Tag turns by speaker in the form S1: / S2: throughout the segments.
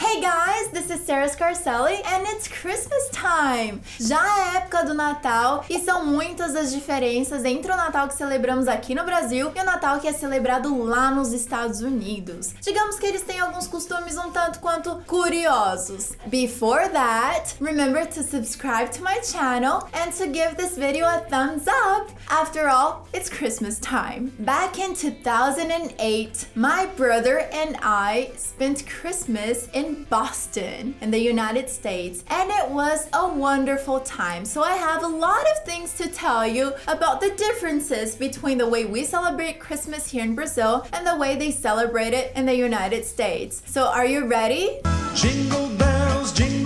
S1: Hey guys, this is Sarah Scarcelli and it's Christmas time! Já é época do Natal e são muitas as diferenças entre o Natal que celebramos aqui no Brasil e o Natal que é celebrado lá nos Estados Unidos. Digamos que eles têm alguns costumes um tanto quanto curiosos. Before that, remember to subscribe to my channel and to give this video a thumbs up. After all, it's Christmas time. Back in 2008, my brother and I spent Christmas in Boston in the United States, and it was a wonderful time. So, I have a lot of things to tell you about the differences between the way we celebrate Christmas here in Brazil and the way they celebrate it in the United States. So, are you ready?
S2: Jingle bells, jingle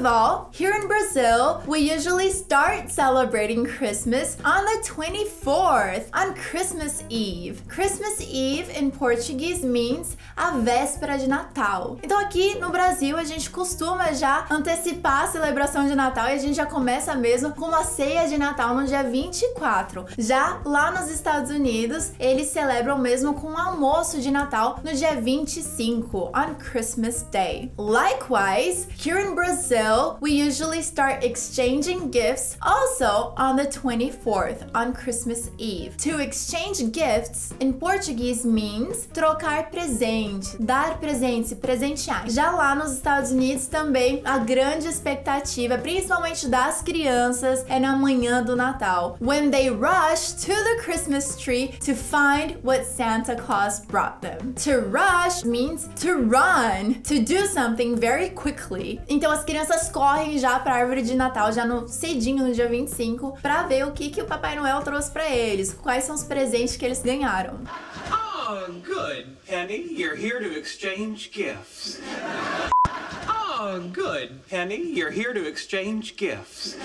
S1: of all, here in Brazil, we usually start celebrating Christmas on the 24th, on Christmas Eve. Christmas Eve in Portuguese means a véspera de Natal. Então aqui no Brasil a gente costuma já antecipar a celebração de Natal e a gente já começa mesmo com uma ceia de Natal no dia 24. Já lá nos Estados Unidos, eles celebram mesmo com um almoço de Natal no dia 25, on Christmas Day. Likewise, here in Brazil, we usually start exchanging gifts also on the 24th, on Christmas Eve. To exchange gifts in Portuguese means trocar presente, dar presente, se presentear. Já lá nos Estados Unidos também a grande expectativa, principalmente das crianças, é na manhã do Natal, when they rush to the Christmas tree to find what Santa Claus brought them. To rush means to run, to do something very quickly. Então as crianças correm já para a árvore de Natal já no cedinho no dia 25 para ver o que que o Papai Noel trouxe para eles, quais são os presentes que eles ganharam.
S3: Oh, good, Penny. You're here to exchange gifts. Oh, good, Penny. You're here to exchange gifts.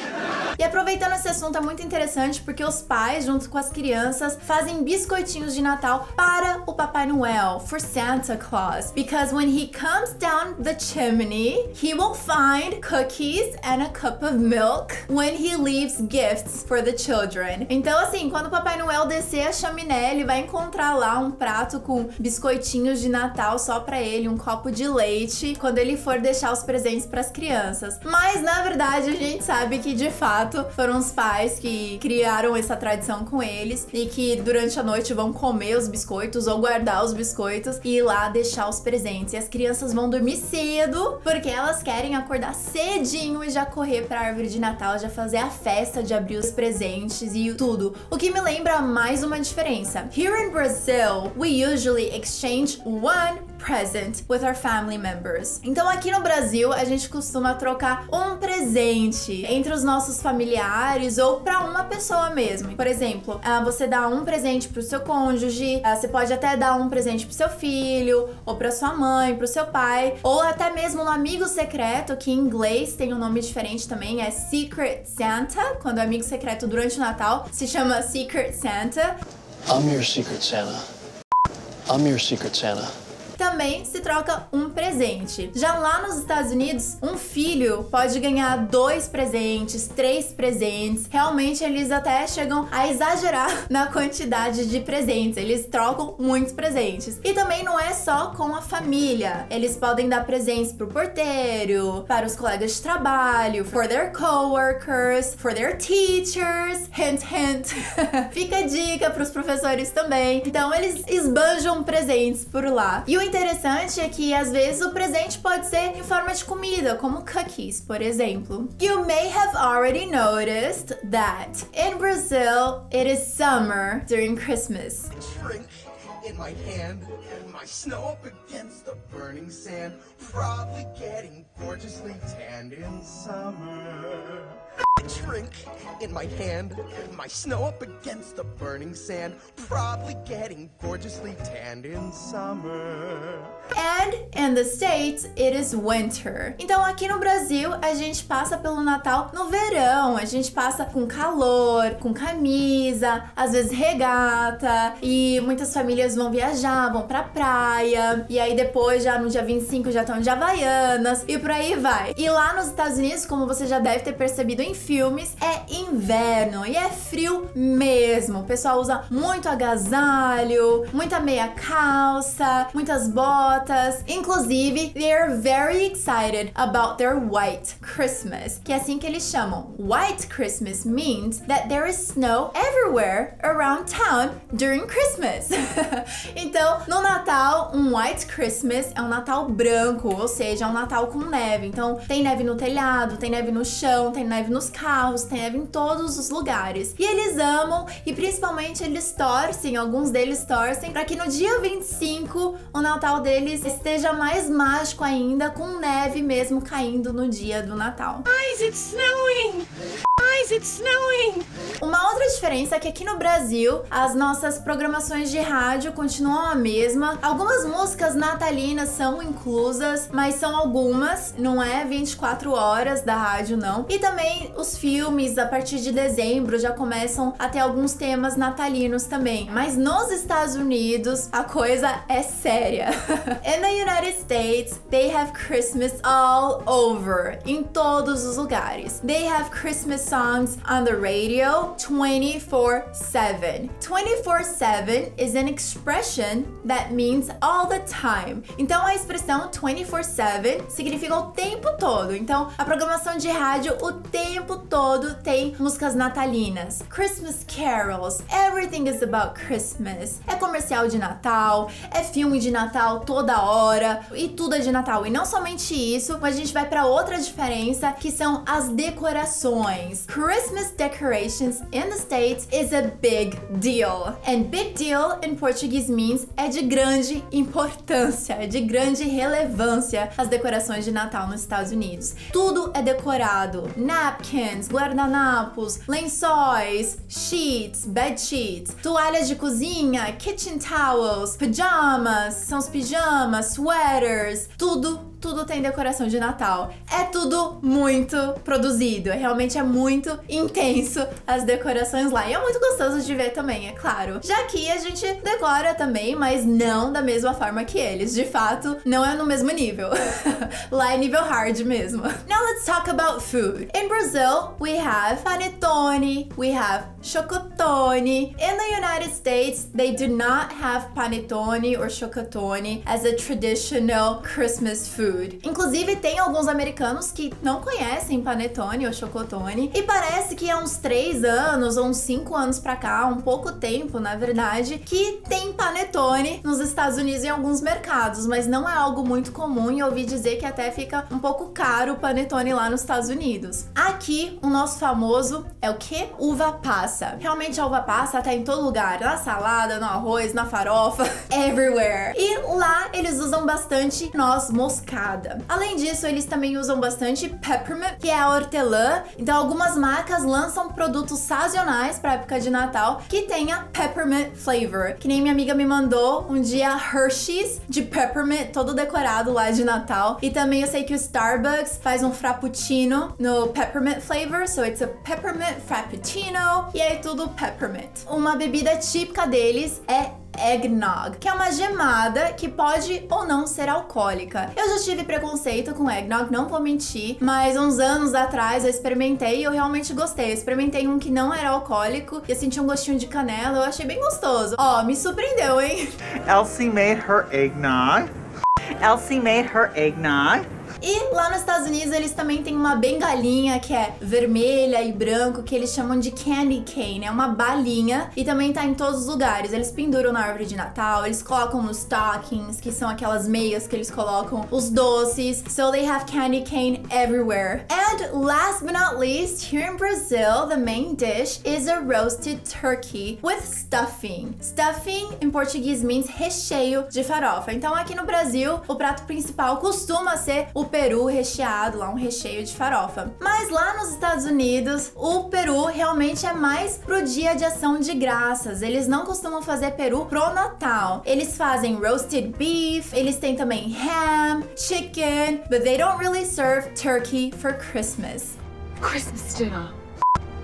S1: E aproveitando esse assunto é muito interessante porque os pais, junto com as crianças, fazem biscoitinhos de Natal para o Papai Noel, for Santa Claus. Because when he comes down the chimney, he will find cookies and a cup of milk when he leaves gifts for the children. Então, assim, quando o Papai Noel descer a chaminé, ele vai encontrar lá um prato com biscoitinhos de Natal só para ele, um copo de leite, quando ele for deixar os presentes para as crianças. Mas na verdade, a gente sabe que de fato foram os pais que criaram essa tradição com eles e que durante a noite vão comer os biscoitos ou guardar os biscoitos e ir lá deixar os presentes. E as crianças vão dormir cedo porque elas querem acordar cedinho e já correr para a árvore de Natal, já fazer a festa de abrir os presentes e tudo. O que me lembra mais uma diferença. Here in Brazil, we usually exchange one present with our family members. Então aqui no Brasil a gente costuma trocar um presente entre os nossos familiares ou para uma pessoa mesmo. Por exemplo, ah, você dá um presente pro seu cônjuge, ah, você pode até dar um presente pro seu filho ou para sua mãe, pro seu pai, ou até mesmo um amigo secreto, que em inglês tem um nome diferente também, é Secret Santa, quando é amigo secreto durante o Natal, se chama Secret Santa.
S4: I'm your secret Santa. I'm your secret Santa.
S1: Também se troca um presente. Já lá nos Estados Unidos, um filho pode ganhar dois presentes, três presentes. Realmente eles até chegam a exagerar na quantidade de presentes. Eles trocam muitos presentes. E também não é só com a família. Eles podem dar presentes pro porteiro, para os colegas de trabalho, for their coworkers, for their teachers. Hint, hint. Fica a dica pros professores também. Então eles esbanjam presentes por lá. E o interessante é que às vezes o presente pode ser em forma de comida, como cookies, por exemplo. You may have already noticed that in Brazil it is summer during Christmas.
S5: in my hand, my snow up against the burning sand, probably getting gorgeously tanned in summer. Drink in my hand, my snow up against the burning sand, probably getting gorgeously tanned in summer.
S1: And in the States, it is winter. Então aqui no Brasil, a gente passa pelo Natal no verão. A gente passa com calor, com camisa, às vezes regata, e muitas famílias vão viajar, vão pra praia. E aí depois, já no dia 25, já estão coleção de havaianas e por aí vai. E lá nos Estados Unidos, como você já deve ter percebido em filmes, é inverno e é frio mesmo. O pessoal usa muito agasalho, muita meia calça, muitas botas. Inclusive, they are very excited about their white Christmas, que é assim que eles chamam. White Christmas means that there is snow everywhere around town during Christmas. então, no Natal, um White Christmas é um Natal branco, ou seja, é um Natal com neve. Então, tem neve no telhado, tem neve no chão, tem neve nos carros, tem neve em todos os lugares. E eles amam e principalmente eles torcem, alguns deles torcem, para que no dia 25 o Natal deles esteja mais mágico ainda, com neve mesmo caindo no dia do Natal.
S6: Guys, it's snowing! Guys, it's snowing!
S1: Uma outra diferença é que aqui no Brasil as nossas programações de rádio continuam a mesma. Algumas músicas natalinas são inclusas, mas são algumas, não é 24 horas da rádio não. E também os filmes a partir de dezembro já começam a ter alguns temas natalinos também. Mas nos Estados Unidos a coisa é séria. In the United States, they have Christmas all over, em todos os lugares. They have Christmas songs on the radio 24/7. 24/7 is an expression that means all the time. Então a expressão 24/7 significa o tempo todo. Então a programação de rádio o tempo todo tem músicas natalinas, Christmas carols, everything is about Christmas. É comercial de Natal, é filme de Natal toda hora e tudo é de Natal. E não somente isso, mas a gente vai para outra diferença que são as decorações. Christmas decorations in the States is a big deal. And big deal in Portuguese means é de grande importância, é de grande relevância as decorações de Natal nos Estados Unidos. Tudo é decorado: napkins, guardanapos, lençóis, sheets, bed sheets, toalhas de cozinha, kitchen towels, pajamas, são os pijamas, sweaters, tudo tudo tem decoração de Natal. É tudo muito produzido, realmente é muito intenso as decorações lá. E é muito gostoso de ver também, é claro. Já que a gente decora também, mas não da mesma forma que eles. De fato, não é no mesmo nível. lá é nível hard mesmo. Now let's talk about food. In Brazil, we have panetone, we have chocotone. In the United States, they do not have panetone or chocotone as a traditional Christmas food. Inclusive, tem alguns americanos que não conhecem panetone ou chocotone. E parece que há uns 3 anos ou uns 5 anos pra cá, um pouco tempo, na verdade, que tem panetone nos Estados Unidos em alguns mercados, mas não é algo muito comum e ouvi dizer que até fica um pouco caro o panetone lá nos Estados Unidos. Aqui, o nosso famoso é o que? Uva passa. Realmente a uva passa tá em todo lugar, na salada, no arroz, na farofa, everywhere. E lá eles usam bastante noz moscada. Além disso, eles também usam bastante peppermint, que é a hortelã. Então algumas marcas lançam produtos sazonais para época de Natal que tenha peppermint flavor. Que nem minha amiga me mandou um dia Hershey's de peppermint todo decorado lá de Natal. E também eu sei que o Starbucks faz um frappuccino no peppermint flavor, so it's a peppermint frappuccino e aí tudo peppermint. Uma bebida típica deles é eggnog, que é uma gemada que pode ou não ser alcoólica. Eu já tive preconceito com eggnog, não vou mentir, mas uns anos atrás eu experimentei e eu realmente gostei. Eu experimentei um que não era alcoólico e eu senti um gostinho de canela, eu achei bem gostoso. Ó, me surpreendeu, hein?
S7: Elsie made her eggnog. Elsie made her eggnog.
S1: E lá nos Estados Unidos eles também têm uma bengalinha que é vermelha e branco que eles chamam de candy cane, é uma balinha e também tá em todos os lugares. Eles penduram na árvore de Natal, eles colocam nos stockings, que são aquelas meias que eles colocam, os doces. So they have candy cane everywhere. And last but not least, here in Brazil, the main dish is a roasted turkey with stuffing. Stuffing em português means recheio de farofa. Então aqui no Brasil, o prato principal costuma ser o peru recheado, lá um recheio de farofa. Mas lá nos Estados Unidos, o peru realmente é mais pro dia de ação de graças. Eles não costumam fazer peru pro Natal. Eles fazem roasted beef, eles têm também ham, chicken, but they don't really serve turkey for Christmas.
S6: Christmas dinner.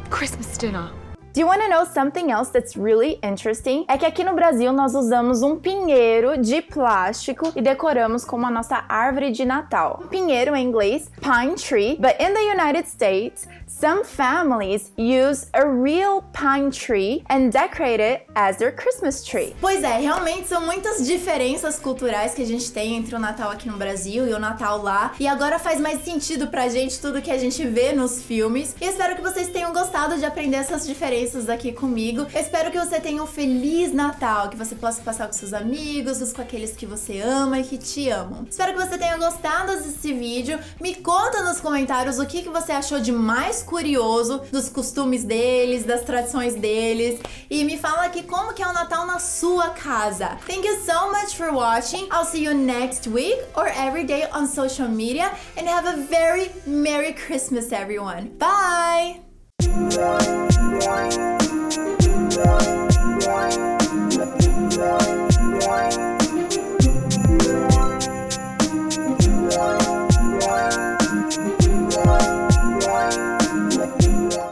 S6: Christmas dinner.
S1: Do you want to know something else that's really interesting? É que aqui no Brasil nós usamos um pinheiro de plástico e decoramos como a nossa árvore de Natal. Pinheiro em inglês, pine tree, but in the United States, some families use a real pine tree and decorate it as their Christmas tree. Pois é, realmente são muitas diferenças culturais que a gente tem entre o Natal aqui no Brasil e o Natal lá. E agora faz mais sentido pra gente tudo que a gente vê nos filmes. E espero que vocês tenham gostado de aprender essas diferenças aqui comigo. Eu espero que você tenha um feliz Natal, que você possa passar com seus amigos, com aqueles que você ama e que te amam. Espero que você tenha gostado desse vídeo. Me conta nos comentários o que, que você achou de mais curioso dos costumes deles, das tradições deles. E me fala aqui como que é o Natal na sua casa. Thank you so much for watching. I'll see you next week or every day on social media. And have a very Merry Christmas, everyone. Bye! Thank you.